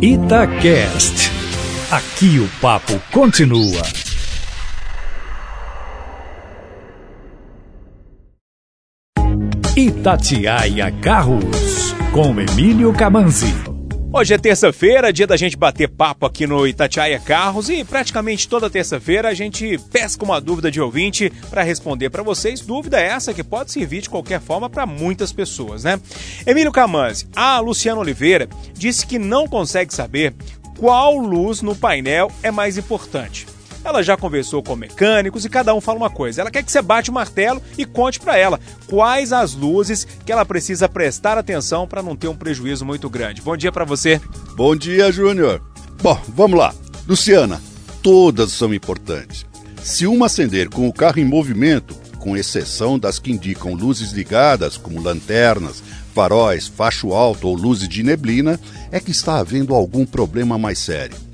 Itacast. Aqui o papo continua. Itatiaia Carros, com Emílio Camanzi. Hoje é terça-feira, dia da gente bater papo aqui no Itatiaia Carros e praticamente toda terça-feira a gente pesca uma dúvida de ouvinte para responder para vocês. Dúvida essa que pode servir de qualquer forma para muitas pessoas, né? Emílio Camanzi, a Luciana Oliveira disse que não consegue saber qual luz no painel é mais importante. Ela já conversou com mecânicos e cada um fala uma coisa. Ela quer que você bate o martelo e conte para ela quais as luzes que ela precisa prestar atenção para não ter um prejuízo muito grande. Bom dia para você. Bom dia, Júnior. Bom, vamos lá. Luciana, todas são importantes. Se uma acender com o carro em movimento, com exceção das que indicam luzes ligadas, como lanternas, faróis, facho alto ou luzes de neblina, é que está havendo algum problema mais sério.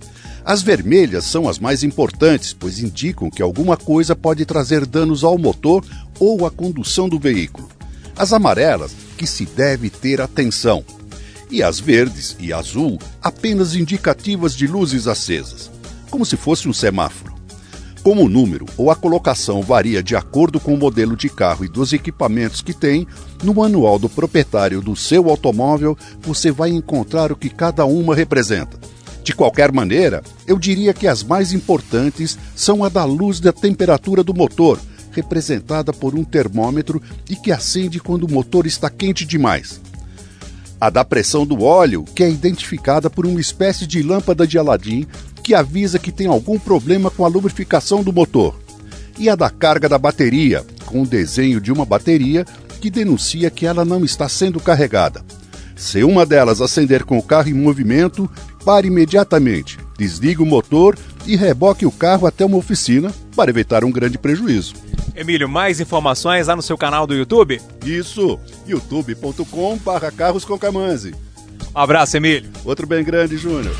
As vermelhas são as mais importantes, pois indicam que alguma coisa pode trazer danos ao motor ou à condução do veículo. As amarelas, que se deve ter atenção. E as verdes e azul, apenas indicativas de luzes acesas, como se fosse um semáforo. Como o número ou a colocação varia de acordo com o modelo de carro e dos equipamentos que tem, no manual do proprietário do seu automóvel você vai encontrar o que cada uma representa. De qualquer maneira, eu diria que as mais importantes são a da luz da temperatura do motor, representada por um termômetro e que acende quando o motor está quente demais. A da pressão do óleo, que é identificada por uma espécie de lâmpada de Aladim que avisa que tem algum problema com a lubrificação do motor. E a da carga da bateria, com o desenho de uma bateria que denuncia que ela não está sendo carregada. Se uma delas acender com o carro em movimento, pare imediatamente, desligue o motor e reboque o carro até uma oficina para evitar um grande prejuízo. Emílio, mais informações lá no seu canal do YouTube? Isso, youtube.com barra carros com Camanzi. Um abraço, Emílio. Outro bem grande, Júnior.